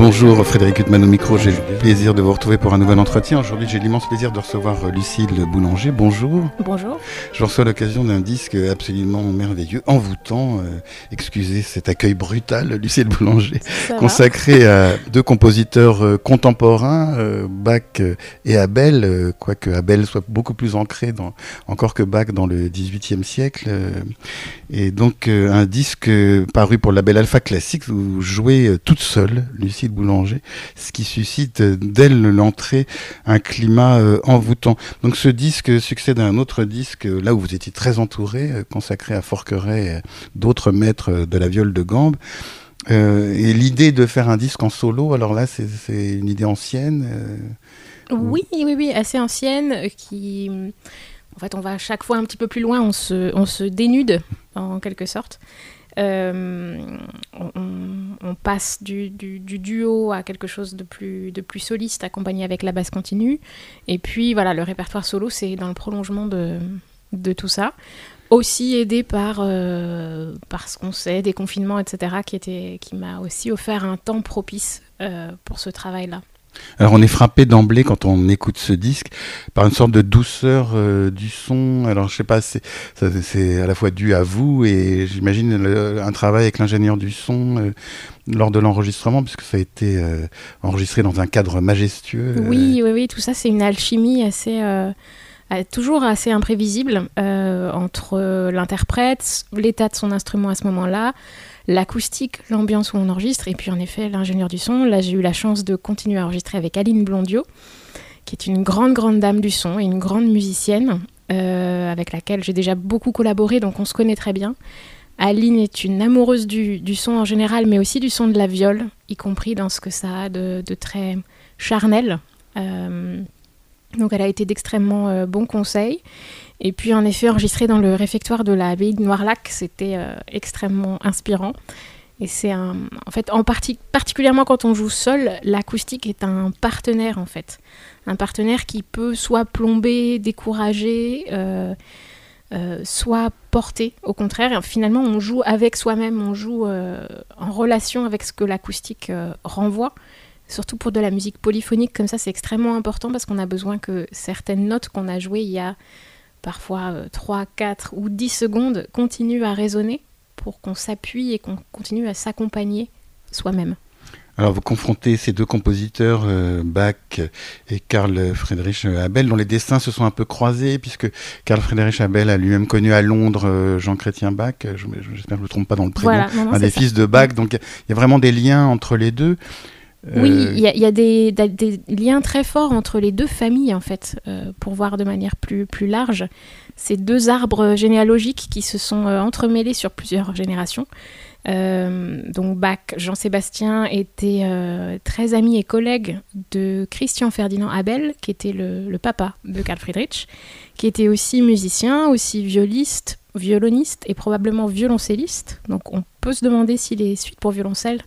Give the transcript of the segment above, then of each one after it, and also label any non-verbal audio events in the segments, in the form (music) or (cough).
Bonjour Frédéric Huttman au micro, j'ai le plaisir de vous retrouver pour un nouvel entretien. Aujourd'hui j'ai l'immense plaisir de recevoir euh, Lucille Boulanger. Bonjour. Bonjour. Je reçois l'occasion d'un disque absolument merveilleux, envoûtant. Euh, excusez cet accueil brutal, (laughs) Lucille Boulanger, consacré à deux compositeurs euh, contemporains, Bach et Abel, quoique Abel soit beaucoup plus ancré dans, encore que Bach dans le XVIIIe siècle. et donc un disque paru pour la Belle Alpha Classique, où vous jouez toute seule, Lucille Boulanger, ce qui suscite euh, dès l'entrée un climat euh, envoûtant. Donc ce disque succède à un autre disque, euh, là où vous étiez très entouré, consacré à Forqueret, d'autres maîtres de la viole de gambe. et l'idée de faire un disque en solo, alors là, c'est une idée ancienne Oui, oui, oui, assez ancienne, qui... En fait, on va à chaque fois un petit peu plus loin, on se dénude, en quelque sorte. Euh, on, passe du, duo à quelque chose de plus, soliste, accompagné avec la basse continue. Et puis voilà, le répertoire solo, c'est dans le prolongement de, tout ça. Aussi aidé par, euh, par ce qu'on sait, des confinements, etc., qui, qui m'a aussi offert un temps propice euh, pour ce travail-là. Alors on est frappé d'emblée quand on écoute ce disque par une sorte de douceur euh, du son. Alors je sais pas, c'est à la fois dû à vous et j'imagine un travail avec l'ingénieur du son euh, lors de l'enregistrement puisque ça a été euh, enregistré dans un cadre majestueux. Oui, oui, oui, tout ça c'est une alchimie assez toujours assez imprévisible entre l'interprète, l'état de son instrument à ce moment-là, l'acoustique, l'ambiance où on enregistre, et puis en effet l'ingénieur du son. Là, j'ai eu la chance de continuer à enregistrer avec Aline Blondio, qui est une grande, grande dame du son et une grande musicienne, euh, avec laquelle j'ai déjà beaucoup collaboré, donc on se connaît très bien. Aline est une amoureuse du, son en général, mais aussi du son de la viole, y compris dans ce que ça a de, très charnel. Euh, donc elle a été d'extrêmement euh, bons conseils. Et puis en effet, enregistrer dans le réfectoire de l'abbaye de Noirlac, c'était euh, extrêmement inspirant. Et c'est un, en fait, en partie, particulièrement quand on joue seul, l'acoustique est un partenaire en fait, un partenaire qui peut soit plomber, décourager, euh, soit porter. Au contraire, finalement, on joue avec soi-même, on joue en relation avec ce que l'acoustique renvoie. Surtout pour de la musique polyphonique comme ça, c'est extrêmement important parce qu'on a besoin que certaines notes qu'on a jouées il y a parfois 3, euh, 4 ou 10 secondes, continue à résonner pour qu'on s'appuie et qu'on continue à s'accompagner soi-même. Alors vous confrontez ces deux compositeurs, euh, Bach et Karl Friedrich Abel, dont les destins se sont un peu croisés, puisque Karl Friedrich Abel a lui-même connu à Londres euh, Jean-Chrétien Bach, j'espère que je ne me trompe pas dans le prénom, un des fils de Bach, donc il y a vraiment des liens entre les deux. Oui, euh, il y a, des, liens très forts entre les deux familles, en fait, euh, pour voir de manière plus, plus large. Ces deux arbres généalogiques qui se sont euh, entremêlés sur plusieurs générations. donc Bach, Jean-Sébastien était très ami et collègue de Christian Ferdinand Abel, qui était le, le, papa de Karl Friedrich, qui était aussi musicien, aussi violiste, violoniste et probablement violoncelliste. Donc on peut se demander si les suites pour violoncelle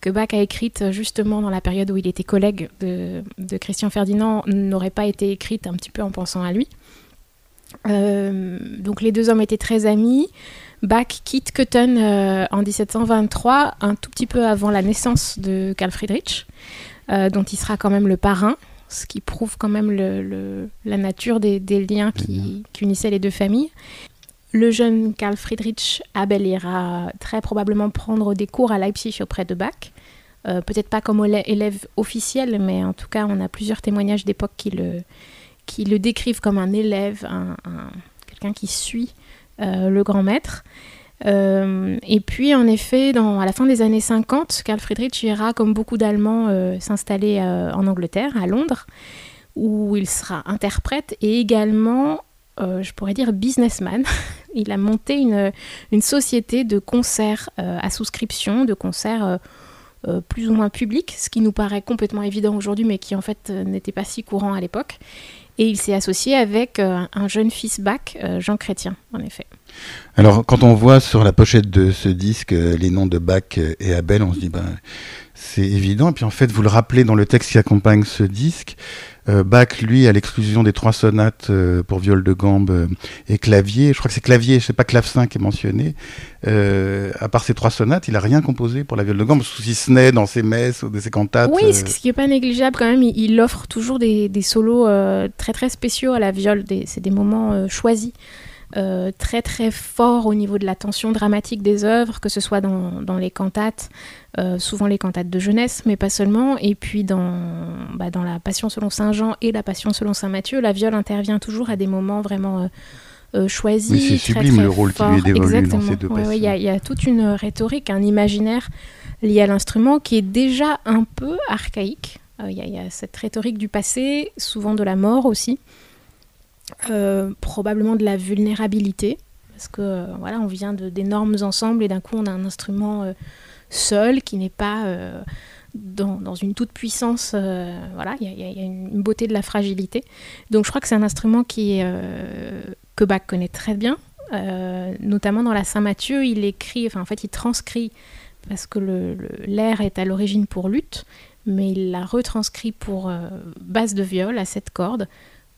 que Bach a écrite justement dans la période où il était collègue de, Christian Ferdinand n'aurait pas été écrite un petit peu en pensant à lui. Euh, donc les deux hommes étaient très amis. Bach quitte Köthen euh, en 1723, un tout petit peu avant la naissance de Karl Friedrich, euh, dont il sera quand même le parrain, ce qui prouve quand même la nature des, liens qui, unissaient les deux familles. Le jeune Karl Friedrich Abel ira très probablement prendre des cours à Leipzig auprès de Bach. Euh, peut-être pas comme élève officiel, mais en tout cas, on a plusieurs témoignages d'époque qui le, qui le décrivent comme un élève, un, quelqu'un qui suit euh, le grand maître. Euh, et puis, en effet, à la fin des années 50, Karl Friedrich ira, comme beaucoup d'Allemands, s'installer en Angleterre, à Londres, où il sera interprète et également euh, je pourrais dire, businessman. (laughs) Il a monté une, une société de concerts euh, à souscription, de concerts euh, plus ou moins publics, ce qui nous paraît complètement évident aujourd'hui, mais qui en fait n'était pas si courant à l'époque. Et il s'est associé avec un jeune fils bac, Jean Chrétien, en effet. Alors, quand on voit sur la pochette de ce disque les noms de Bach et Abel, on se dit, ben, c'est évident. Et puis en fait, vous le rappelez dans le texte qui accompagne ce disque, euh, Bach, lui, à l'exclusion des trois sonates euh, pour viol de gambe euh, et clavier, je crois que c'est clavier, je sais pas clavecin qui est mentionné, à part ces trois sonates, il a rien composé pour la viol de gambe, si ce n'est dans ses messes ou dans ses cantates. Oui, ce qui est pas négligeable quand même, il, offre toujours des, des solos très très spéciaux à la viole, c'est des moments choisis. Euh, très très fort au niveau de la tension dramatique des œuvres, que ce soit dans, dans les cantates, euh, souvent les cantates de jeunesse, mais pas seulement, et puis dans, bah, dans la Passion selon Saint Jean et la Passion selon Saint Matthieu, la viole intervient toujours à des moments vraiment euh, choisis. Oui, c'est sublime le rôle qui lui est dévolu dans ces deux Il y, y, a toute une rhétorique, un imaginaire lié à l'instrument qui est déjà un peu archaïque. Il y, y, a cette rhétorique du passé, souvent de la mort aussi. Euh, probablement de la vulnérabilité, parce que euh, voilà, on vient d'énormes ensembles et d'un coup on a un instrument euh, seul qui n'est pas dans, dans, une toute puissance. voilà, il y, a une beauté de la fragilité. Donc je crois que c'est un instrument qui que Bach connaît très bien, notamment dans la Saint Matthieu, il écrit, enfin en fait il transcrit parce que l'air est à l'origine pour lutte, mais il l'a retranscrit pour basse de viol à cette corde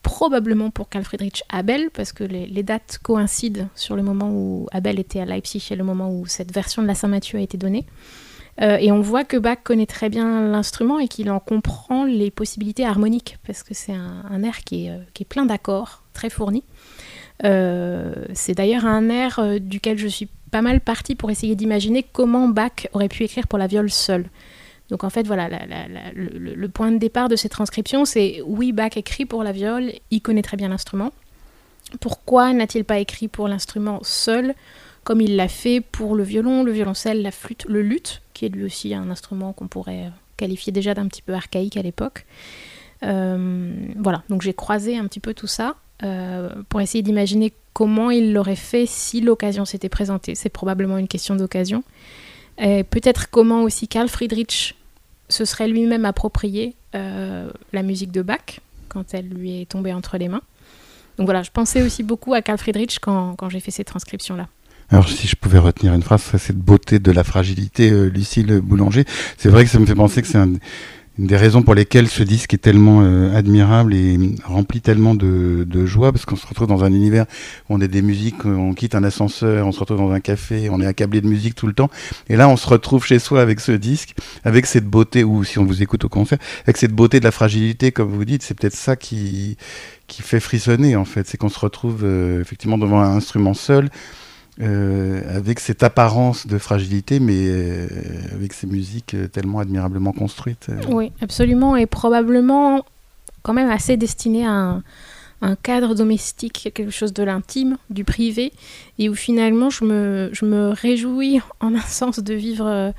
probablement pour Carl Friedrich Abel, parce que les, dates coïncident sur le moment où Abel était à Leipzig et le moment où cette version de la Saint-Matthieu a été donnée. Euh, et on voit que Bach connaît très bien l'instrument et qu'il en comprend les possibilités harmoniques, parce que c'est un, air qui est, euh, qui est plein d'accords, très fourni. Euh, c'est d'ailleurs un air duquel je suis pas mal partie pour essayer d'imaginer comment Bach aurait pu écrire pour la viole seule. Donc en fait, voilà, le, point de départ de cette transcription, c'est oui, Bach écrit pour la viole, il connaît très bien l'instrument. Pourquoi n'a-t-il pas écrit pour l'instrument seul, comme il l'a fait pour le violon, le violoncelle, la flûte, le luth, qui est lui aussi un instrument qu'on pourrait qualifier déjà d'un petit peu archaïque à l'époque. Euh, voilà, donc j'ai croisé un petit peu tout ça euh, pour essayer d'imaginer comment il l'aurait fait si l'occasion s'était présentée. C'est probablement une question d'occasion. Peut-être comment aussi Carl Friedrich se serait lui-même approprié euh, la musique de Bach quand elle lui est tombée entre les mains. Donc voilà, je pensais aussi beaucoup à Carl Friedrich quand, quand j'ai fait ces transcriptions-là. Alors si je pouvais retenir une phrase, c'est cette beauté de la fragilité, euh, Lucille Boulanger. C'est vrai que ça me fait penser que c'est un, une des raisons pour lesquelles ce disque est tellement euh, admirable et rempli tellement de, de joie, parce qu'on se retrouve dans un univers où on a des musiques, on quitte un ascenseur, on se retrouve dans un café, on est accablé de musique tout le temps, et là on se retrouve chez soi avec ce disque, avec cette beauté, ou si on vous écoute au concert, avec cette beauté de la fragilité, comme vous dites, c'est peut-être ça qui qui fait frissonner en fait, c'est qu'on se retrouve euh, effectivement devant un instrument seul, euh, avec cette apparence de fragilité, mais euh, avec ces musiques euh, tellement admirablement construites. Oui, absolument, et probablement quand même assez destiné à un, cadre domestique, quelque chose de l'intime, du privé, et où finalement je me, je me réjouis (laughs) en un sens de vivre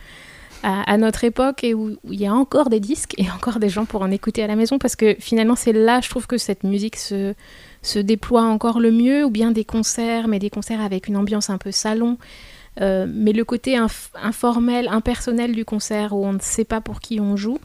à, notre époque et où, il y a encore des disques et encore des gens pour en écouter à la maison, parce que finalement c'est là, je trouve que cette musique se se déploie encore le mieux, ou bien des concerts, mais des concerts avec une ambiance un peu salon. Euh, mais le côté informel, impersonnel du concert, où on ne sait pas pour qui on joue,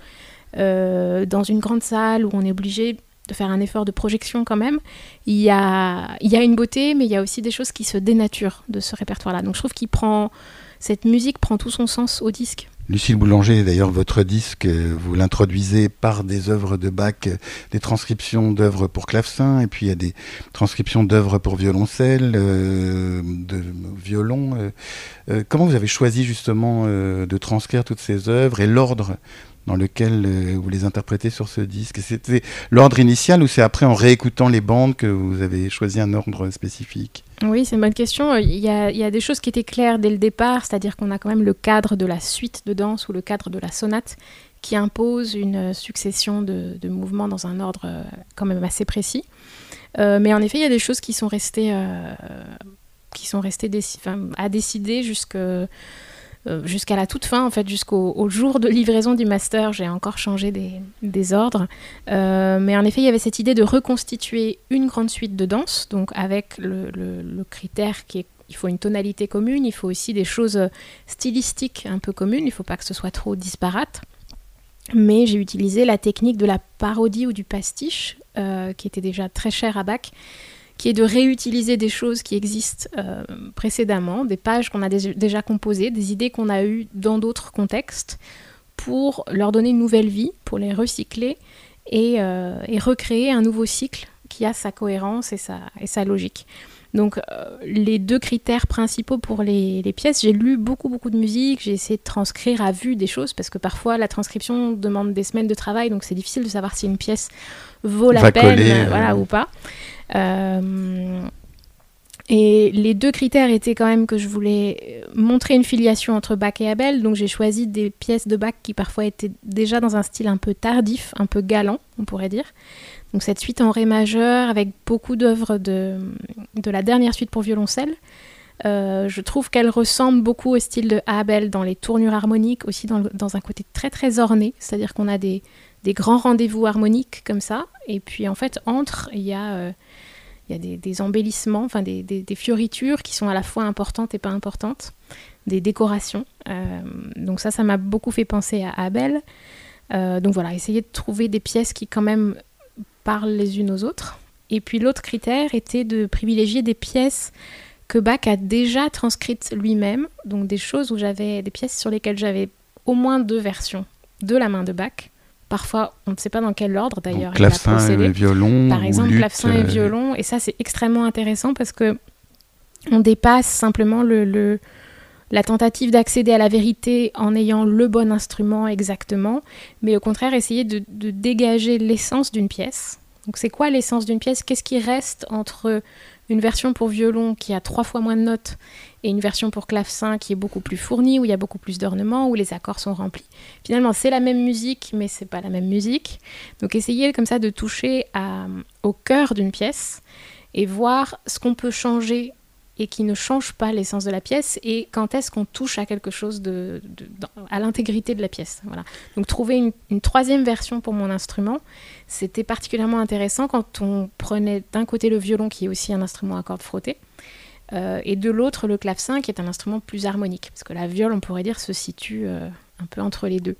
euh, dans une grande salle où on est obligé de faire un effort de projection quand même, il y a, il y a une beauté, mais il y a aussi des choses qui se dénaturent de ce répertoire-là. Donc je trouve qu'il prend, cette musique prend tout son sens au disque. Lucille Boulanger, d'ailleurs, votre disque, vous l'introduisez par des œuvres de Bach, des transcriptions d'œuvres pour clavecin, et puis il y a des transcriptions d'œuvres pour violoncelle, euh, de violon. Euh, euh, comment vous avez choisi justement de transcrire toutes ces œuvres et l'ordre dans lequel euh, vous les interprétez sur ce disque C'était l'ordre initial ou c'est après en réécoutant les bandes que vous avez choisi un ordre spécifique? Oui, c'est une bonne question. Il y, a, des choses qui étaient claires dès le départ, c'est-à-dire qu'on a quand même le cadre de la suite de danse ou le cadre de la sonate qui impose une succession de, mouvements dans un ordre euh, quand même assez précis. Euh, mais en effet, il y a des choses qui sont restées, qui sont restées à décider jusque euh, jusqu'à la toute fin, en fait, jusqu'au jour de livraison du master, j'ai encore changé des, ordres. Euh, mais en effet, il y avait cette idée de reconstituer une grande suite de danse, donc avec le, critère qui est il faut une tonalité commune, il faut aussi des choses stylistiques un peu communes, il ne faut pas que ce soit trop disparate. Mais j'ai utilisé la technique de la parodie ou du pastiche, euh, qui était déjà très chère à Bach, qui est de réutiliser des choses qui existent précédemment, des pages qu'on a déjà composées, des idées qu'on a eues dans d'autres contextes, pour leur donner une nouvelle vie, pour les recycler et, recréer un nouveau cycle qui a sa cohérence et sa logique. Donc euh, les deux critères principaux pour les, pièces, j'ai lu beaucoup beaucoup de musique, j'ai essayé de transcrire à vue des choses parce que parfois la transcription demande des semaines de travail, donc c'est difficile de savoir si une pièce vaut la peine euh, voilà, ou pas. Euh, et les deux critères étaient quand même que je voulais montrer une filiation entre Bach et Abel, donc j'ai choisi des pièces de Bach qui parfois étaient déjà dans un style un peu tardif, un peu galant, on pourrait dire. Donc cette suite en ré majeur avec beaucoup d'œuvres de, de la dernière suite pour violoncelle. Euh, je trouve qu'elle ressemble beaucoup au style de Abel dans les tournures harmoniques, aussi dans, un côté très très orné, c'est-à-dire qu'on a des, grands rendez-vous harmoniques comme ça, et puis en fait entre, il y a, euh, il y a des, embellissements, enfin des, fioritures qui sont à la fois importantes et pas importantes, des décorations. Euh, donc ça, ça m'a beaucoup fait penser à Abel. donc voilà, essayer de trouver des pièces qui quand même parlent les unes aux autres. Et puis l'autre critère était de privilégier des pièces que Bach a déjà transcrites lui-même, donc des choses où j'avais des pièces sur lesquelles j'avais au moins deux versions de la main de Bach. Parfois, on ne sait pas dans quel ordre d'ailleurs. Clavecin et violon. Par exemple, clavecin et euh, violon. Et ça, c'est extrêmement intéressant parce que on dépasse simplement le, la tentative d'accéder à la vérité en ayant le bon instrument exactement, mais au contraire essayer de, dégager l'essence d'une pièce. Donc c'est quoi l'essence d'une pièce? Qu'est-ce qui reste entre une version pour violon qui a trois fois moins de notes et une version pour clavecin qui est beaucoup plus fournie, où il y a beaucoup plus d'ornements, où les accords sont remplis. Finalement, c'est la même musique, mais c'est pas la même musique. Donc essayer comme ça de toucher au cœur d'une pièce et voir ce qu'on peut changer et qui ne change pas l'essence de la pièce et quand est-ce qu'on touche à quelque chose à l'intégrité de la pièce. Voilà. Donc trouver une, troisième version pour mon instrument, c'était particulièrement intéressant quand on prenait d'un côté le violon qui est aussi un instrument à cordes frottées euh, et de l'autre le clavecin qui est un instrument plus harmonique parce que la viole on pourrait dire se situe euh, un peu entre les deux.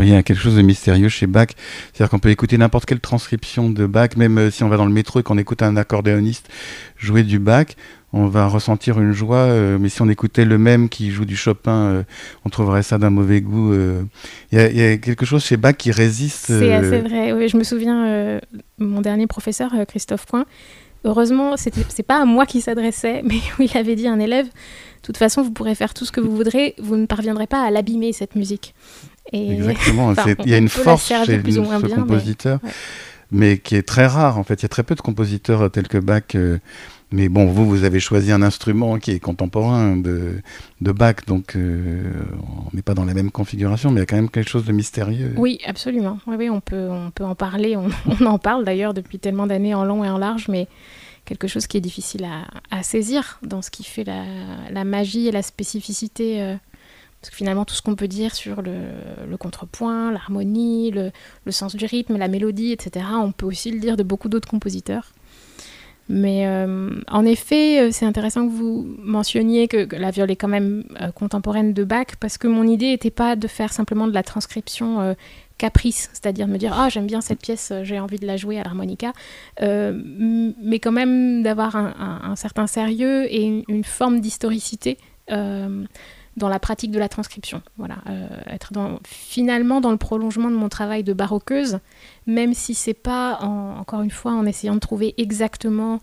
Il y a quelque chose de mystérieux chez Bach. C'est-à-dire qu'on peut écouter n'importe quelle transcription de Bach, même euh, si on va dans le métro et qu'on écoute un accordéoniste jouer du Bach, on va ressentir une joie. Euh, mais si on écoutait le même qui joue du Chopin, euh, on trouverait ça d'un mauvais goût. Il y, a quelque chose chez Bach qui résiste. C'est assez vrai. je me souviens, mon dernier professeur, Christophe Coin, heureusement, c'est pas à moi qui s'adressait, (laughs) mais il avait dit à un élève de toute façon, vous pourrez faire tout ce que vous voudrez, vous ne parviendrez pas à l'abîmer, cette musique. Exactement, il y a une force chez ce compositeur, mais... qui est très rare en fait. Il y a très peu de compositeurs tels que Bach. Euh, mais bon, vous, vous avez choisi un instrument qui est contemporain de, de Bach, donc euh, on n'est pas dans la même configuration, mais il y a quand même quelque chose de mystérieux. Oui, absolument. Oui, on, peut, on peut en parler. (laughs) On, en parle d'ailleurs depuis tellement d'années en long et en large, mais quelque chose qui est difficile à, saisir dans ce qui fait la, la magie et la spécificité. Euh, parce que finalement, tout ce qu'on peut dire sur le, contrepoint, l'harmonie, le, sens du rythme, la mélodie, etc., on peut aussi le dire de beaucoup d'autres compositeurs. Mais euh, en effet, euh, c'est intéressant que vous mentionniez que, la viole est quand même euh, contemporaine de Bach, parce que mon idée n'était pas de faire simplement de la transcription caprice, c'est-à-dire me dire ah j'aime bien cette pièce, j'ai envie de la jouer à l'harmonica, mais quand même d'avoir un, certain sérieux et une forme d'historicité dans la pratique de la transcription. Voilà, euh, être finalement dans le prolongement de mon travail de baroqueuse, même si c'est pas, encore une fois, en essayant de trouver exactement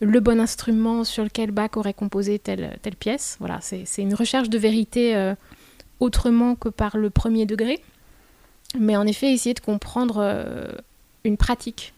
le bon instrument sur lequel Bach aurait composé telle, pièce. Voilà, c'est une recherche de vérité euh, autrement que par le premier degré, mais en effet essayer de comprendre euh, une pratique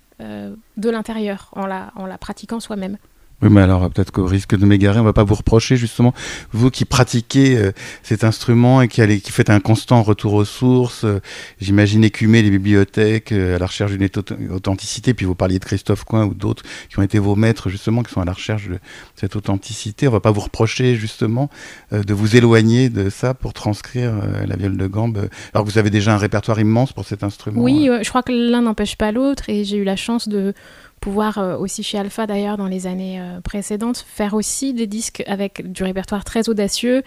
de l'intérieur en la pratiquant soi-même. Oui, mais alors peut-être qu'au risque de m'égarer, on va pas vous reprocher justement, vous qui pratiquez euh, cet instrument et qui, allez, qui faites un constant retour aux sources, euh, j'imagine écumer les bibliothèques euh, à la recherche d'une authenticité, puis vous parliez de Christophe Coin ou d'autres qui ont été vos maîtres justement, qui sont à la recherche de cette authenticité. On va pas vous reprocher justement de vous éloigner de ça pour transcrire la viole de gambe, alors que vous avez déjà un répertoire immense pour cet instrument. Oui, je crois que l'un n'empêche pas l'autre et j'ai eu la chance de pouvoir euh, aussi chez Alpha d'ailleurs dans les années euh, précédentes faire aussi des disques avec du répertoire très audacieux,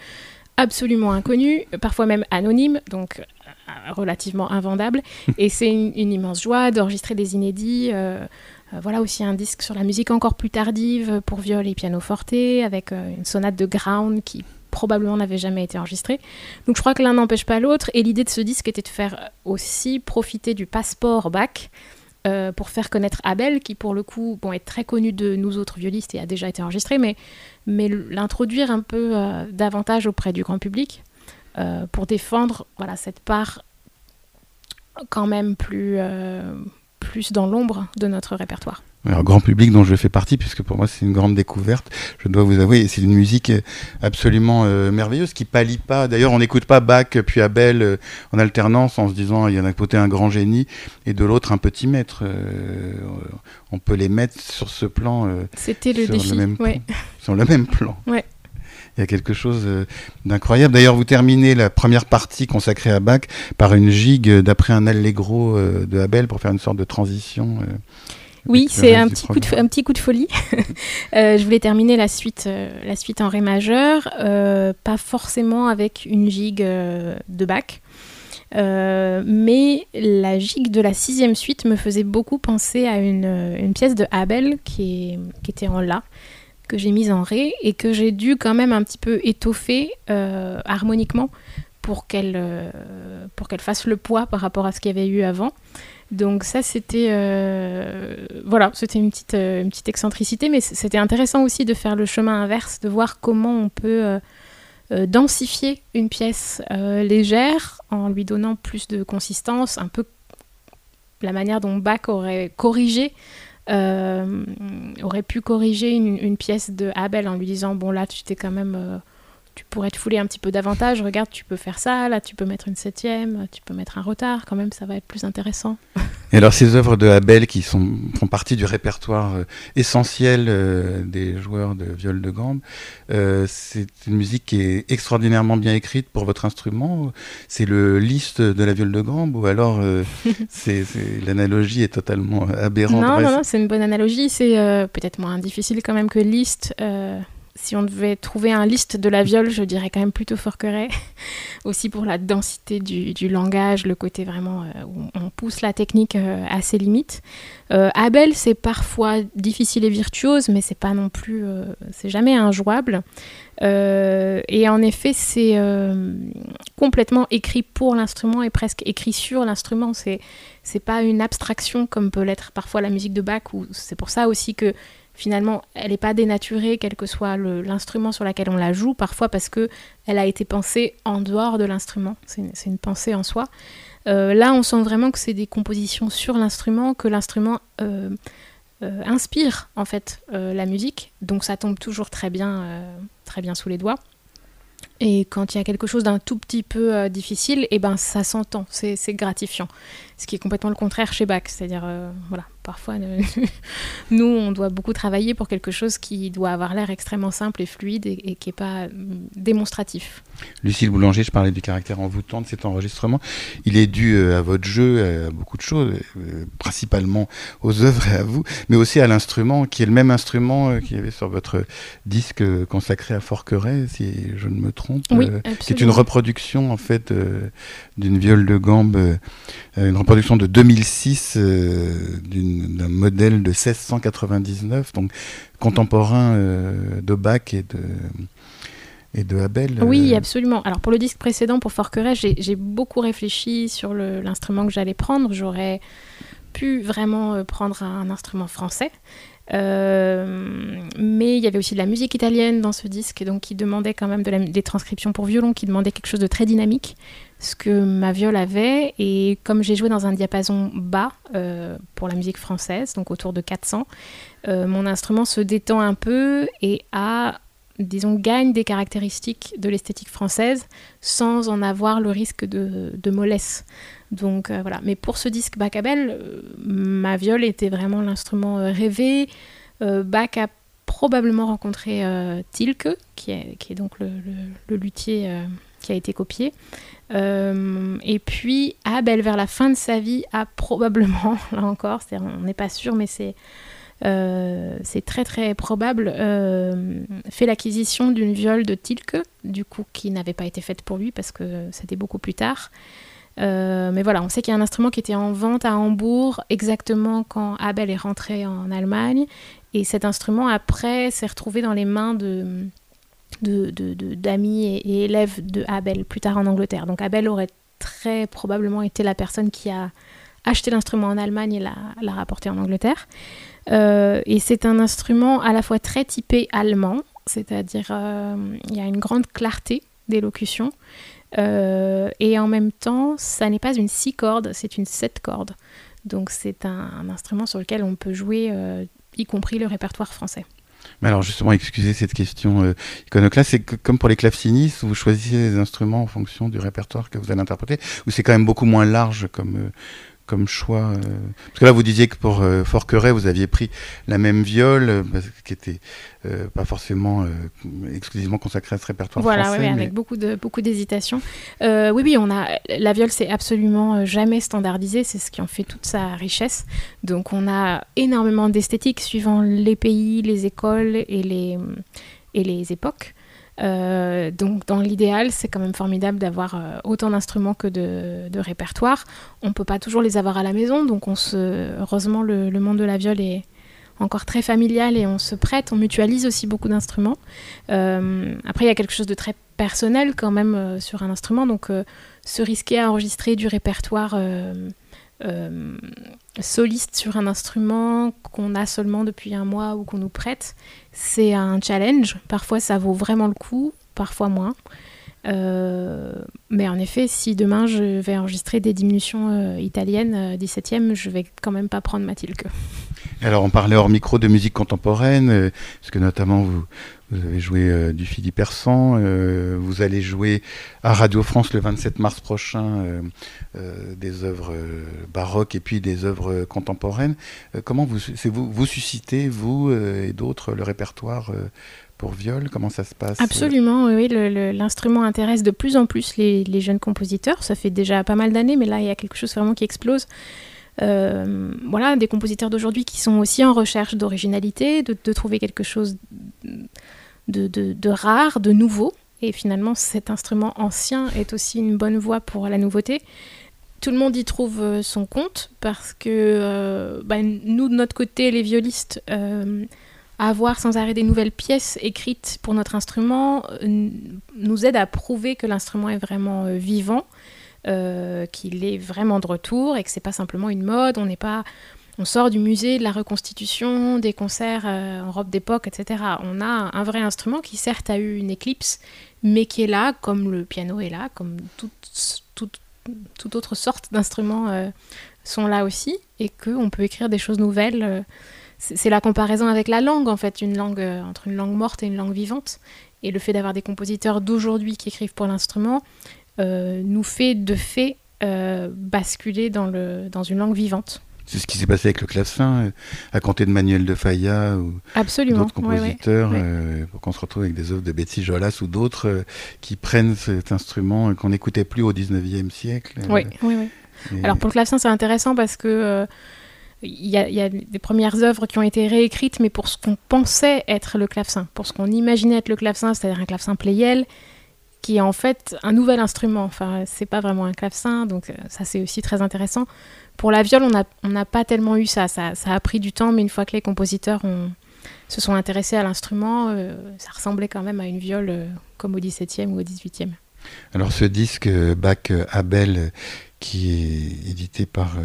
absolument inconnu, parfois même anonyme, donc euh, relativement invendable. (laughs) Et c'est une, immense joie d'enregistrer des inédits. voilà aussi un disque sur la musique encore plus tardive pour viol et piano forte, avec une sonate de Ground qui probablement n'avait jamais été enregistrée. Donc je crois que l'un n'empêche pas l'autre. Et l'idée de ce disque était de faire aussi profiter du passeport Bach pour faire connaître Abel, qui pour le coup bon, est très connu de nous autres violistes et a déjà été enregistré, mais, l'introduire un peu davantage auprès du grand public. Euh, pour défendre voilà, cette part quand même euh, plus dans l'ombre de notre répertoire. Alors, grand public dont je fais partie, puisque pour moi c'est une grande découverte, je dois vous avouer, c'est une musique absolument euh, merveilleuse qui pallie pas. D'ailleurs, on n'écoute pas Bach puis Abel en alternance en se disant il y en a d'un côté un grand génie et de l'autre un petit maître. on peut les mettre sur ce plan. C'était le défi, même, ouais. (laughs) sur le même plan. Ouais il y a quelque chose euh, d'incroyable. D'ailleurs, vous terminez la première partie consacrée à Bach par une gigue d'après un allegro euh, de Abel pour faire une sorte de transition. Euh, oui, c'est un petit, coup de, un petit coup de folie. (laughs) je voulais terminer la suite, la suite en ré majeur, pas forcément avec une gigue de Bach. mais la gigue de la sixième suite me faisait beaucoup penser à une, une pièce de Abel qui, est, qui était en La, que j'ai mise en ré et que j'ai dû quand même un petit peu étoffer euh, harmoniquement pour qu'elle euh, pour qu'elle fasse le poids par rapport à ce qu'il y avait eu avant. Donc ça c'était euh, voilà c'était une petite une petite excentricité, mais c'était intéressant aussi de faire le chemin inverse, de voir comment on peut densifier une pièce légère en lui donnant plus de consistance, un peu la manière dont Bach aurait corrigé euh, aurait pu corriger une, pièce de Abel en lui disant bon là tu t'es quand même euh, tu pourrais te fouler un petit peu davantage. Regarde tu peux faire ça là tu peux mettre une septième tu peux mettre un retard. Quand même ça va être plus intéressant. (laughs) Et alors ces œuvres de Abel qui sont, font partie du répertoire euh, essentiel des joueurs de viol de gambe c'est une musique qui est extraordinairement bien écrite pour votre instrument. C'est le liste de la viol de gambe ou alors (laughs) c'est l'analogie est totalement aberrante. Non non, non c'est une bonne analogie. C'est euh, peut-être moins difficile quand même que liste. Euh, si on devait trouver un liste de la viole, je dirais quand même plutôt Forqueray. (laughs) Aussi pour la densité du, langage, le côté vraiment euh, où on pousse la technique à ses limites. Abel, c'est parfois difficile et virtuose, mais c'est pas non plus, c'est jamais injouable. et en effet, c'est complètement écrit pour l'instrument et presque écrit sur l'instrument. C'est c'est pas une abstraction comme peut l'être parfois la musique de Bach, ou c'est pour ça aussi que finalement elle n'est pas dénaturée, quel que soit l'instrument sur lequel on la joue, parfois parce que elle a été pensée en dehors de l'instrument. C'est une, pensée en soi. Euh, là, on sent vraiment que c'est des compositions sur l'instrument, que l'instrument euh, euh, inspire en fait la musique, donc ça tombe toujours très bien, très bien sous les doigts. Et quand il y a quelque chose d'un tout petit peu difficile, et eh ben ça s'entend, c'est gratifiant ce qui est complètement le contraire chez Bach. C'est-à-dire, voilà, parfois, (laughs) nous, on doit beaucoup travailler pour quelque chose qui doit avoir l'air extrêmement simple et fluide et, qui n'est pas mm, démonstratif. Lucille Boulanger, je parlais du caractère envoûtant de cet enregistrement. Il est dû euh, à votre jeu, à beaucoup de choses, euh, principalement aux œuvres et à vous, mais aussi à l'instrument, qui est le même instrument qu'il y avait sur votre disque consacré à Forqueray, si je ne me trompe, oui, qui est une reproduction, en fait, d'une viole de gambe, une reproduction de 2006 euh, d'un modèle de 1699, donc contemporain euh, de Bach et de, et de Abel. Oui, euh. absolument. Alors pour le disque précédent, pour Forqueray, j'ai beaucoup réfléchi sur l'instrument que j'allais prendre. J'aurais pu vraiment prendre un instrument français. mais il y avait aussi de la musique italienne dans ce disque, donc qui demandait quand même de des transcriptions pour violon, qui demandait quelque chose de très dynamique ce que ma viole avait. Et comme j'ai joué dans un diapason bas euh, pour la musique française, donc autour de 400, euh, mon instrument se détend un peu et a, disons, gagne des caractéristiques de l'esthétique française sans en avoir le risque de, mollesse. Donc euh, voilà. Mais pour ce disque Bacabel, ma viole était vraiment l'instrument rêvé. Bach a probablement rencontré Tilke, qui est, donc le, luthier qui a été copié. Euh, et puis Abel, vers la fin de sa vie, a probablement, (laughs) là encore, on n'est pas sûr, mais c'est euh, c'est très très probable, euh, fait l'acquisition d'une viole de Tilke, du coup qui n'avait pas été faite pour lui parce que c'était beaucoup plus tard. mais voilà, on sait qu'il y a un instrument qui était en vente à Hambourg exactement quand Abel est rentré en Allemagne. Et cet instrument, après, s'est retrouvé dans les mains d'amis et, élèves de Abel plus tard en Angleterre. Donc Abel aurait très probablement été la personne qui a acheté l'instrument en Allemagne et l'a rapporté en Angleterre. Euh, et c'est un instrument à la fois très typé allemand, c'est-à-dire euh, il y a une grande clarté d'élocution, euh, et en même temps, ça n'est pas une six cordes, c'est une sept cordes. Donc c'est un, instrument sur lequel on peut jouer, y compris le répertoire français. Mais alors justement, excusez cette question iconoclaste, c'est comme pour les clavecinistes, vous choisissez les instruments en fonction du répertoire que vous allez interpréter, ou c'est quand même beaucoup moins large comme, comme choix euh, Parce que là, vous disiez que pour euh, Forqueray, vous aviez pris la même viole, euh, qui était pas forcément exclusivement consacrée à ce répertoire voilà, français. Voilà, avec beaucoup de beaucoup d'hésitation. oui, oui, on a la viole, c'est absolument jamais standardisé. C'est ce qui en fait toute sa richesse. Donc, on a énormément d'esthétique suivant les pays, les écoles et les et les époques. Euh, donc dans l'idéal, c'est quand même formidable d'avoir euh, autant d'instruments que de, répertoires. On ne peut pas toujours les avoir à la maison, donc on se, heureusement le, monde de la viole est encore très familial et on se prête, on mutualise aussi beaucoup d'instruments. Euh, après, il y a quelque chose de très personnel quand même sur un instrument, donc se risquer à enregistrer du répertoire euh, soliste sur un instrument qu'on a seulement depuis un mois ou qu'on nous prête, c'est un challenge. Parfois ça vaut vraiment le coup, parfois moins. Euh, mais en effet, si demain je vais enregistrer des diminutions euh, italiennes 17e, je vais quand même pas prendre Mathilde. Alors on parlait hors micro de musique contemporaine, parce que notamment vous, vous avez joué euh, du Philippe Persan. Euh, vous allez jouer à Radio France le 27 mars prochain euh, des œuvres baroques et puis des œuvres contemporaines. comment vous, vous, vous suscitez, vous et d'autres, le répertoire pour viol? Comment ça se passe? Absolument, oui. L'instrument intéresse de plus en plus les, jeunes compositeurs. Ça fait déjà pas mal d'années, mais là, il y a quelque chose vraiment qui explose. voilà, des compositeurs d'aujourd'hui qui sont aussi en recherche d'originalité, de, de, trouver quelque chose de, de, rare, de nouveau. Et finalement, cet instrument ancien est aussi une bonne voie pour la nouveauté. Tout le monde y trouve euh, son compte parce que euh, bah, nous, de notre côté, les violistes, euh, avoir sans arrêt des nouvelles pièces écrites pour notre instrument nous aide à prouver que l'instrument est vraiment vivant, qu'il est vraiment de retour et que c'est pas simplement une mode. On n'est pas on sort du musée de la reconstitution, des concerts euh, en robe d'époque, etc. On a un vrai instrument qui certes a eu une éclipse, mais qui est là, comme le piano est là, comme toute, toute, autre sorte d'instruments euh, sont là aussi, et qu'on peut écrire des choses nouvelles. Euh, c'est la comparaison avec la langue, en fait, une langue entre une langue morte et une langue vivante. Et le fait d'avoir des compositeurs d'aujourd'hui qui écrivent pour l'instrument nous fait de fait basculer dans, le, dans une langue vivante. C'est ce qui s'est passé avec le clavecin, euh, à compter de Manuel de Falla ou d'autres compositeurs, euh, pour qu'on se retrouve avec des œuvres de Betsy Jolas ou d'autres euh, qui prennent cet instrument qu'on n'écoutait plus au 19e siècle. Oui, oui, oui. Alors pour le clavecin, c'est intéressant parce que il y, a des premières œuvres qui ont été réécrites, mais pour ce qu'on pensait être le clavecin, pour ce qu'on imaginait être le clavecin, c'est-à-dire un clavecin playel, qui est en fait un nouvel instrument. Enfin, c'est pas vraiment un clavecin, donc ça c'est aussi très intéressant. Pour la viole, on n'a pas tellement eu ça. ça. a pris du temps, mais une fois que les compositeurs se sont intéressés à l'instrument, euh, ça ressemblait quand même à une viole euh, comme au 17e ou au 18e. Alors ce disque euh, Bach Abel qui est édité par euh,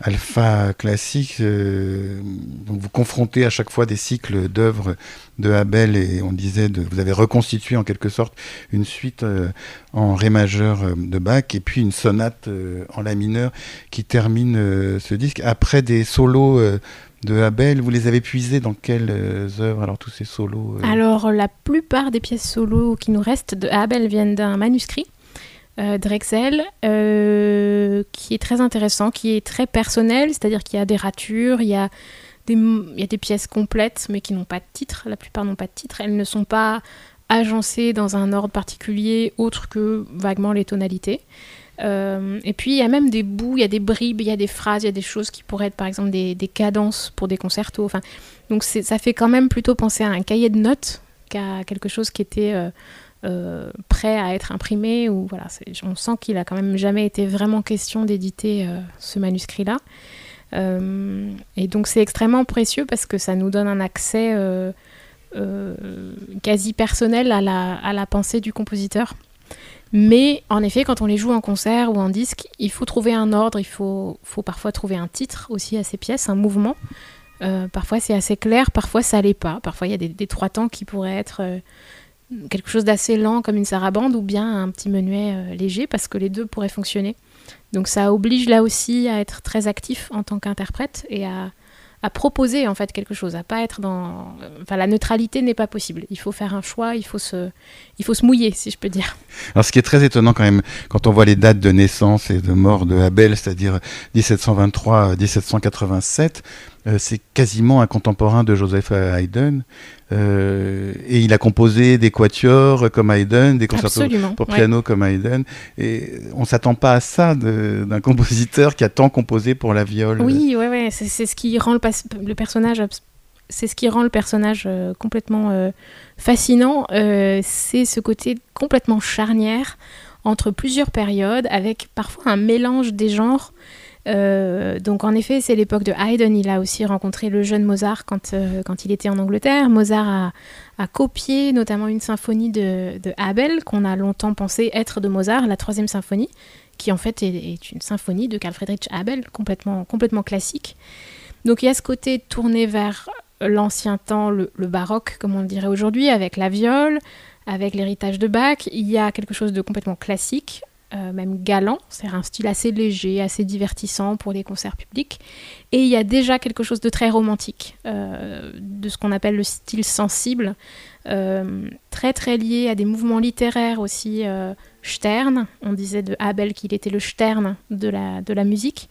Alpha Classique. Euh, vous confrontez à chaque fois des cycles d'œuvres de Abel et on disait, de, vous avez reconstitué en quelque sorte une suite euh, en ré majeur de Bach et puis une sonate en la mineur qui termine ce disque. Après des solos de Abel, vous les avez puisés dans quelles œuvres? Alors tous ces solos Alors la plupart des pièces solos qui nous restent de Abel viennent d'un manuscrit euh, Drexel, euh, qui est très intéressant, qui est très personnel, c'est-à-dire qu'il y a des ratures, il y a des, pièces complètes, mais qui n'ont pas de titre. La plupart n'ont pas de titre. Elles ne sont pas agencées dans un ordre particulier autre que vaguement les tonalités. Euh, et puis il y a même des bouts, il y a des bribes, il y a des phrases, il y a des choses qui pourraient être par exemple des, des cadences pour des concertos. Enfin, donc ça fait quand même plutôt penser à un cahier de notes qu'à quelque chose qui était prêt à être imprimé. Ou voilà, on sent qu'il a quand même jamais été vraiment question d'éditer ce manuscrit-là. et donc c'est extrêmement précieux parce que ça nous donne un accès quasi personnel à la, à la pensée du compositeur. Mais en effet, quand on les joue en concert ou en disque, il faut trouver un ordre, il faut, faut parfois trouver un titre aussi à ces pièces, un mouvement. Euh, parfois c'est assez clair, parfois ça l'est pas. Parfois il y a des, trois temps qui pourraient être euh, quelque chose d'assez lent comme une sarabande ou bien un petit menuet euh, léger parce que les deux pourraient fonctionner. Donc ça oblige là aussi à être très actif en tant qu'interprète et à, à proposer en fait quelque chose, à pas être dans. Enfin, la neutralité n'est pas possible. Il faut faire un choix, il faut se, il faut se mouiller, si je peux dire. Alors, ce qui est très étonnant quand même, quand on voit les dates de naissance et de mort de Abel, c'est-à-dire 1723-1787, euh, c'est quasiment un contemporain de Joseph Haydn. Euh, et il a composé des quatuors comme Haydn, des concertos pour piano comme Haydn. Et on s'attend pas à ça d'un (laughs) compositeur qui a tant composé pour la viole. Oui, ouais, ouais. c'est ce qui rend le, le personnage c'est ce qui rend le personnage euh, complètement fascinant, c'est ce côté complètement charnière entre plusieurs périodes, avec parfois un mélange des genres euh, donc en effet, c'est l'époque de Haydn. Il a aussi rencontré le jeune Mozart quand, euh, quand il était en Angleterre. Mozart a, copié notamment une symphonie de, de Abel qu'on a longtemps pensé être de Mozart, la troisième symphonie, qui en fait est, une symphonie de Carl Friedrich Abel, complètement, complètement classique. Donc il y a ce côté tourné vers l'ancien temps, le, le, baroque, comme on le dirait aujourd'hui, avec la viole, avec l'héritage de Bach. Il y a quelque chose de complètement classique, euh, même galant, c'est un style assez léger, assez divertissant pour les concerts publics. Et il y a déjà quelque chose de très romantique, euh, de ce qu'on appelle le style sensible, euh, très très lié à des mouvements littéraires aussi. Stern, on disait de Abel qu'il était le Stern de la, de la musique.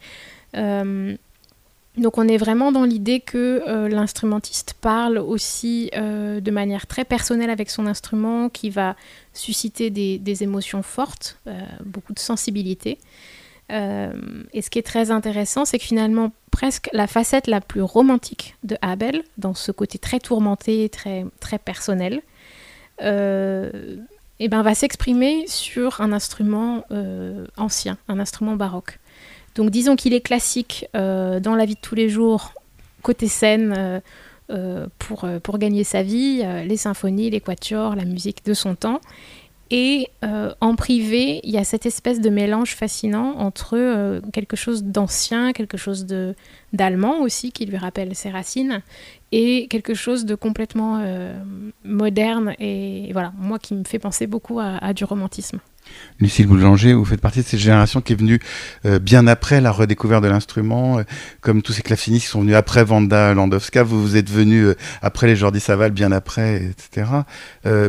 Donc on est vraiment dans l'idée que euh, l'instrumentiste parle aussi euh, de manière très personnelle avec son instrument, qui va susciter des, émotions fortes, euh, beaucoup de sensibilité. et ce qui est très intéressant, c'est que finalement, presque la facette la plus romantique de Abel, dans ce côté très tourmenté, très, très personnel, eh ben, va s'exprimer sur un instrument ancien, un instrument baroque. Donc disons qu'il est classique euh, dans la vie de tous les jours, côté scène, euh, euh, pour, pour gagner sa vie, les symphonies, les quatuors, la musique de son temps. Et en privé, il y a cette espèce de mélange fascinant entre quelque chose d'ancien, quelque chose d'allemand aussi, qui lui rappelle ses racines, et quelque chose de complètement moderne, et, voilà, moi qui me fait penser beaucoup à du romantisme. Lucille Boulanger, vous faites partie de cette génération qui est venue euh, bien après la redécouverte de l'instrument, euh, comme tous ces clavecistes qui sont venus après Vanda Landowska, vous vous êtes venu euh, après les Jordi Saval, bien après, etc.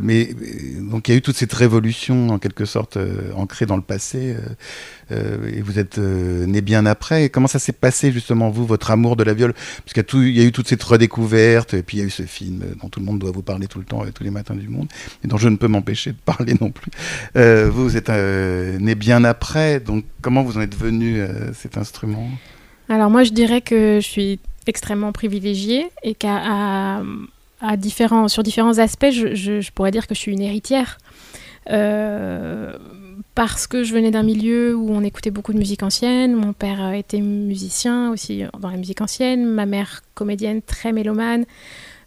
mais donc il y a eu toute cette révolution en quelque sorte ancrée dans le passé, et vous êtes né bien après. comment ça s'est passé justement vous, votre amour de la viole? Parce qu'il y, a eu toute cette redécouverte, et puis il y a eu ce film dont tout le monde doit vous parler tout le temps, tous les matins du monde, et dont je ne peux m'empêcher de parler non plus. vous vous êtes euh, né bien après, donc comment vous en êtes venu euh, cet instrument? Alors moi je dirais que je suis extrêmement privilégiée et qu'à différents, sur différents aspects, je, pourrais dire que je suis une héritière. Euh, parce que je venais d'un milieu où on écoutait beaucoup de musique ancienne. Mon père était musicien aussi dans la musique ancienne, ma mère comédienne très mélomane.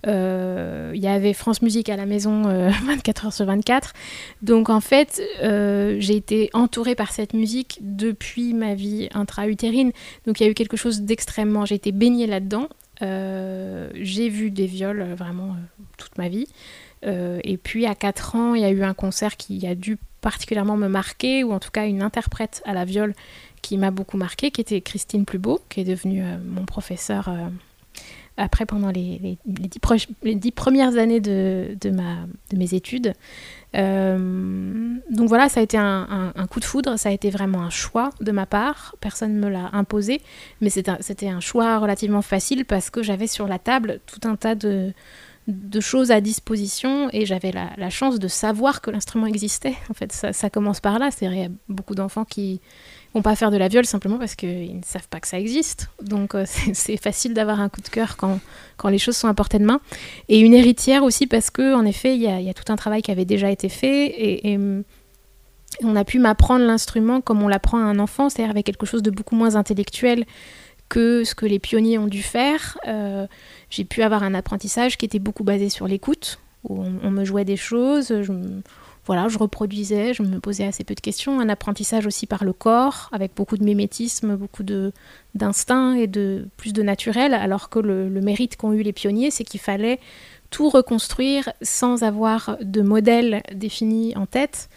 Euh, il y avait France Musique à la maison 24 euh, (laughs) heures sur 24. Donc en fait, euh, j'ai été entourée par cette musique depuis ma vie intra-utérine. Donc il y a eu quelque chose d'extrêmement... J'ai été baignée là-dedans. j'ai vu des viols vraiment toute ma vie. et puis à 4 ans, il y a eu un concert qui a dû particulièrement me marquer, ou en tout cas une interprète à la viole qui m'a beaucoup marqué, qui était Christine Plubot, qui est devenue mon professeur après pendant les, dix, premières années de, de, ma, de mes études. Euh, donc voilà, ça a été un, coup de foudre, ça a été vraiment un choix de ma part, personne ne me l'a imposé, mais c'était un, choix relativement facile parce que j'avais sur la table tout un tas de, de choses à disposition et j'avais la, chance de savoir que l'instrument existait. En fait, ça, commence par là, c'est beaucoup d'enfants qui vont pas faire de la viole simplement parce qu'ils ne savent pas que ça existe. Donc euh, (laughs) c'est facile d'avoir un coup de cœur quand, quand les choses sont à portée de main. Et une héritière aussi parce que en effet, il y, y, a tout un travail qui avait déjà été fait et, on a pu m'apprendre l'instrument comme on l'apprend à un enfant, c'est-à-dire avec quelque chose de beaucoup moins intellectuel que ce que les pionniers ont dû faire. Euh, j'ai pu avoir un apprentissage qui était beaucoup basé sur l'écoute, où on, me jouait des choses, je, voilà, je reproduisais, je me posais assez peu de questions. Un apprentissage aussi par le corps, avec beaucoup de mimétisme, beaucoup d'instinct et de plus de naturel, alors que le, mérite qu'ont eu les pionniers, c'est qu'il fallait tout reconstruire sans avoir de modèle défini en tête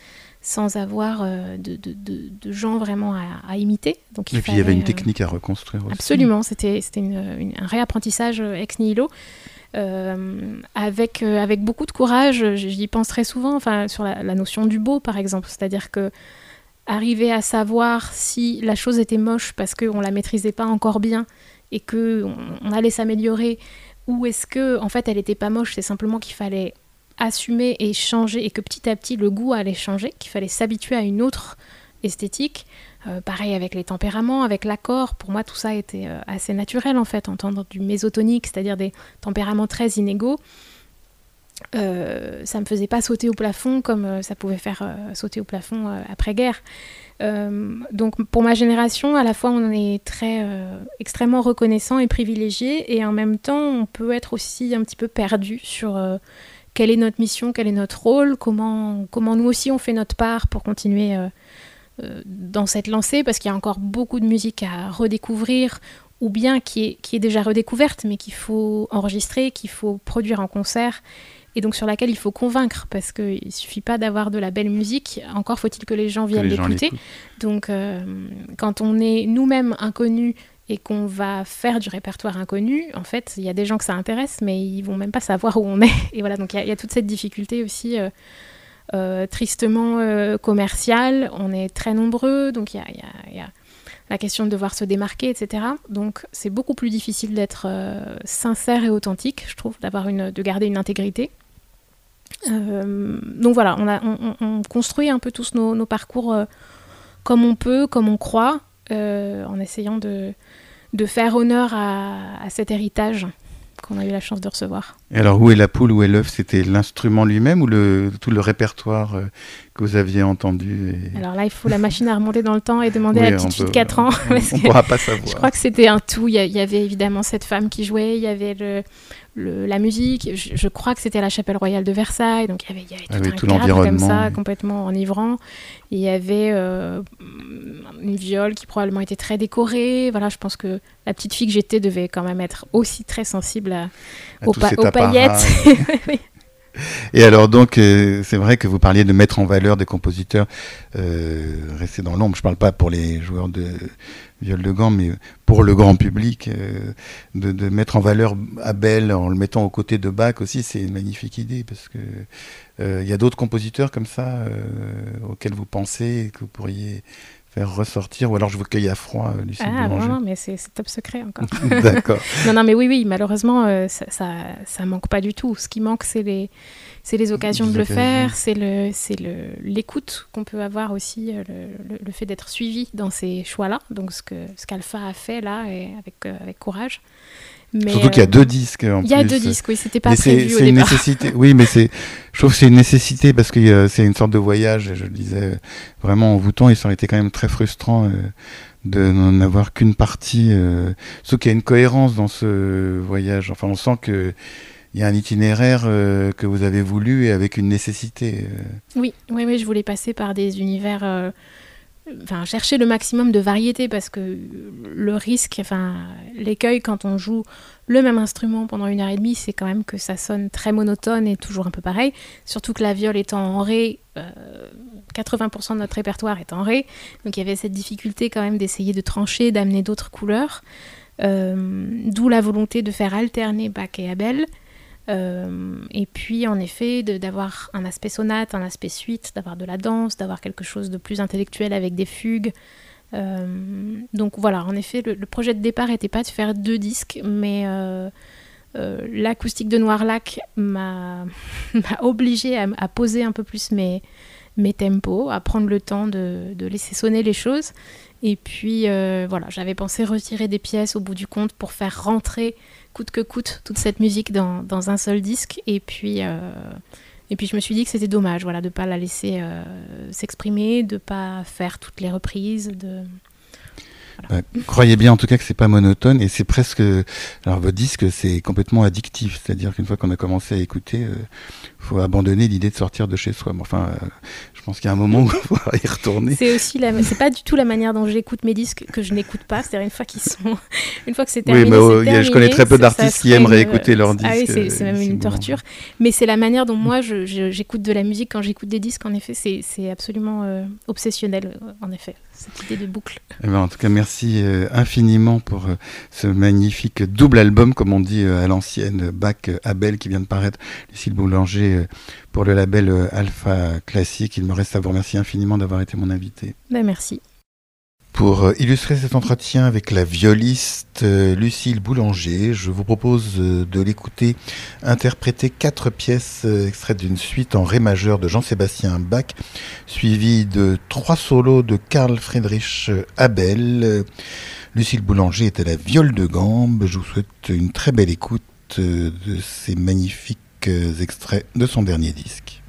sans avoir euh, de, de, de, gens vraiment à, imiter. Donc, il et puis il y avait une euh, technique à reconstruire aussi. Absolument, c'était un réapprentissage ex nihilo. Euh, avec, euh, avec beaucoup de courage. J'y pense très souvent, enfin, sur la, notion du beau, par exemple. C'est-à-dire que arriver à savoir si la chose était moche parce qu'on la maîtrisait pas encore bien et que on, allait s'améliorer, ou est-ce que en fait elle n'était pas moche, c'est simplement qu'il fallait assumer et changer et que petit à petit le goût allait changer, qu'il fallait s'habituer à une autre esthétique. Euh, pareil avec les tempéraments, avec l'accord, pour moi tout ça était euh, assez naturel en fait, entendre du mésotonique, c'est-à-dire des tempéraments très inégaux. Euh, ça me faisait pas sauter au plafond comme ça pouvait faire sauter au plafond après-guerre. donc pour ma génération, à la fois on est très extrêmement reconnaissant et privilégié, et en même temps on peut être aussi un petit peu perdu sur quelle est notre mission, quel est notre rôle, comment, comment nous aussi on fait notre part pour continuer euh, dans cette lancée parce qu'il y a encore beaucoup de musique à redécouvrir ou bien qui est, qui est déjà redécouverte mais qu'il faut enregistrer, qu'il faut produire en concert et donc sur laquelle il faut convaincre parce qu'il ne suffit pas d'avoir de la belle musique, encore faut-il que les gens viennent l'écouter. Donc euh, quand on est nous-mêmes inconnus et qu'on va faire du répertoire inconnu, en fait, il y a des gens que ça intéresse, mais ils vont même pas savoir où on est. Et voilà, donc il y, a toute cette difficulté aussi euh, euh, tristement euh, commercial. On est très nombreux, donc il y a, la question de devoir se démarquer, etc. Donc c'est beaucoup plus difficile d'être sincère et authentique, je trouve, d'avoir une, de garder une intégrité. donc voilà, on, construit un peu tous nos, parcours comme on peut, comme on croit, en essayant de, de faire honneur à, à cet héritage qu'on a eu la chance de recevoir. Et alors, où est la poule, où est l'œuf? C'était l'instrument lui-même ou le, tout le répertoire euh, que vous aviez entendu Alors là, il faut la machine à remonter dans le temps et demander à la petite fille de 4 ans. On ne pourra pas savoir. Je crois que c'était un tout. Il y, avait évidemment cette femme qui jouait, il y avait le, la musique. Je, crois que c'était à la chapelle royale de Versailles, donc il y avait, il y avait tout, un cadre comme ça, complètement enivrant. Il y avait euh, une viole qui probablement était très décorée. Voilà, je pense que la petite fille que j'étais devait quand même être aussi très sensible aux, paillettes. (laughs) Et alors donc, euh, c'est vrai que vous parliez de mettre en valeur des compositeurs euh, restés dans l'ombre. Je ne parle pas pour les joueurs de viol de gants, mais pour le grand public, euh, de, mettre en valeur Abel en le mettant aux côtés de Bach aussi, c'est une magnifique idée parce que euh, il y a d'autres compositeurs comme ça auxquels vous pensez que vous pourriez faire ressortir, ou alors je vous cueille à froid, Lucie Ah non, non, mais c'est top secret encore. (laughs) (laughs) D'accord. non, non, mais oui, oui, malheureusement, ça, ça, ça, manque pas du tout. Ce qui manque, c'est les, c'est les occasions de le faire, c'est le, c'est le, l'écoute qu'on peut avoir aussi, euh, le, le, fait d'être suivi dans ces choix-là. Donc ce que ce qu'Alpha a fait là, et avec euh, avec courage. Mais, Surtout qu'il y a deux disques en Il y a deux disques, oui, c'était pas prévu au départ. Une nécessité, oui, mais c'est, je trouve que c'est une nécessité parce que euh, c'est une sorte de voyage. Je le disais vraiment en voûtant, et ça aurait été quand même très frustrant. de n'en avoir qu'une partie, sauf qu'il y a une cohérence dans ce voyage. Enfin, on sent que il y a un itinéraire euh, que vous avez voulu et avec une nécessité. Euh. Oui, oui, oui, je voulais passer par des univers, euh, enfin chercher le maximum de variété parce que le risque, enfin l'écueil quand on joue le même instrument pendant une heure et demie, c'est quand même que ça sonne très monotone et toujours un peu pareil. Surtout que la viole étant en ré, 80% de notre répertoire est en ré, donc il y avait cette difficulté quand même d'essayer de trancher, d'amener d'autres couleurs. D'où la volonté de faire alterner Bach et Abel. Euh, et puis, en effet, d'avoir un aspect sonate, un aspect suite, d'avoir de la danse, d'avoir quelque chose de plus intellectuel avec des fugues. Euh, donc voilà, en effet, le, projet de départ n'était pas de faire deux disques, mais euh, l'acoustique de Noirlac m'a (laughs) obligé à, poser un peu plus mes, tempos, à prendre le temps de, laisser sonner les choses. Et puis voilà, j'avais pensé retirer des pièces au bout du compte pour faire rentrer coûte que coûte toute cette musique dans, un seul disque. Et puis, euh, et puis je me suis dit que c'était dommage voilà, de ne pas la laisser euh, s'exprimer, de ne pas faire toutes les reprises. De... Croyez bien en tout cas que c'est pas monotone et c'est presque alors votre disque c'est complètement addictif c'est-à-dire qu'une fois qu'on a commencé à écouter il faut abandonner l'idée de sortir de chez soi enfin je pense qu'il y a un moment où il faut y retourner. C'est aussi la, c'est pas du tout la manière dont j'écoute mes disques que je n'écoute pas. C'est-à-dire une fois qu'ils sont, (laughs) une fois que c'est terminé. Oui, mais je connais très peu d'artistes qui aimeraient écouter leurs disques. Ah oui, c'est, même une torture. Mais c'est la manière dont moi j'écoute de la musique quand j'écoute des disques. En effet, c'est, absolument euh, obsessionnel. En effet, cette idée de boucle. Eh ben, en tout cas, merci euh, infiniment pour euh, ce magnifique double album, comme on dit à l'ancienne, Bac Abel, qui vient de paraître. Lucille Boulanger pour le label euh, Alpha Classique. Il me reste à vous remercier infiniment d'avoir été mon invité. Ben, merci. Pour euh, illustrer cet entretien avec la violiste euh, Lucille Boulanger, je vous propose de l'écouter interpréter quatre pièces extraites d'une suite en ré majeur de Jean-Sébastien Bach, suivi de trois solos de Karl Friedrich Abel. Lucille Boulanger est à la viole de gambe. Je vous souhaite une très belle écoute de ces magnifiques extraits de son dernier disque.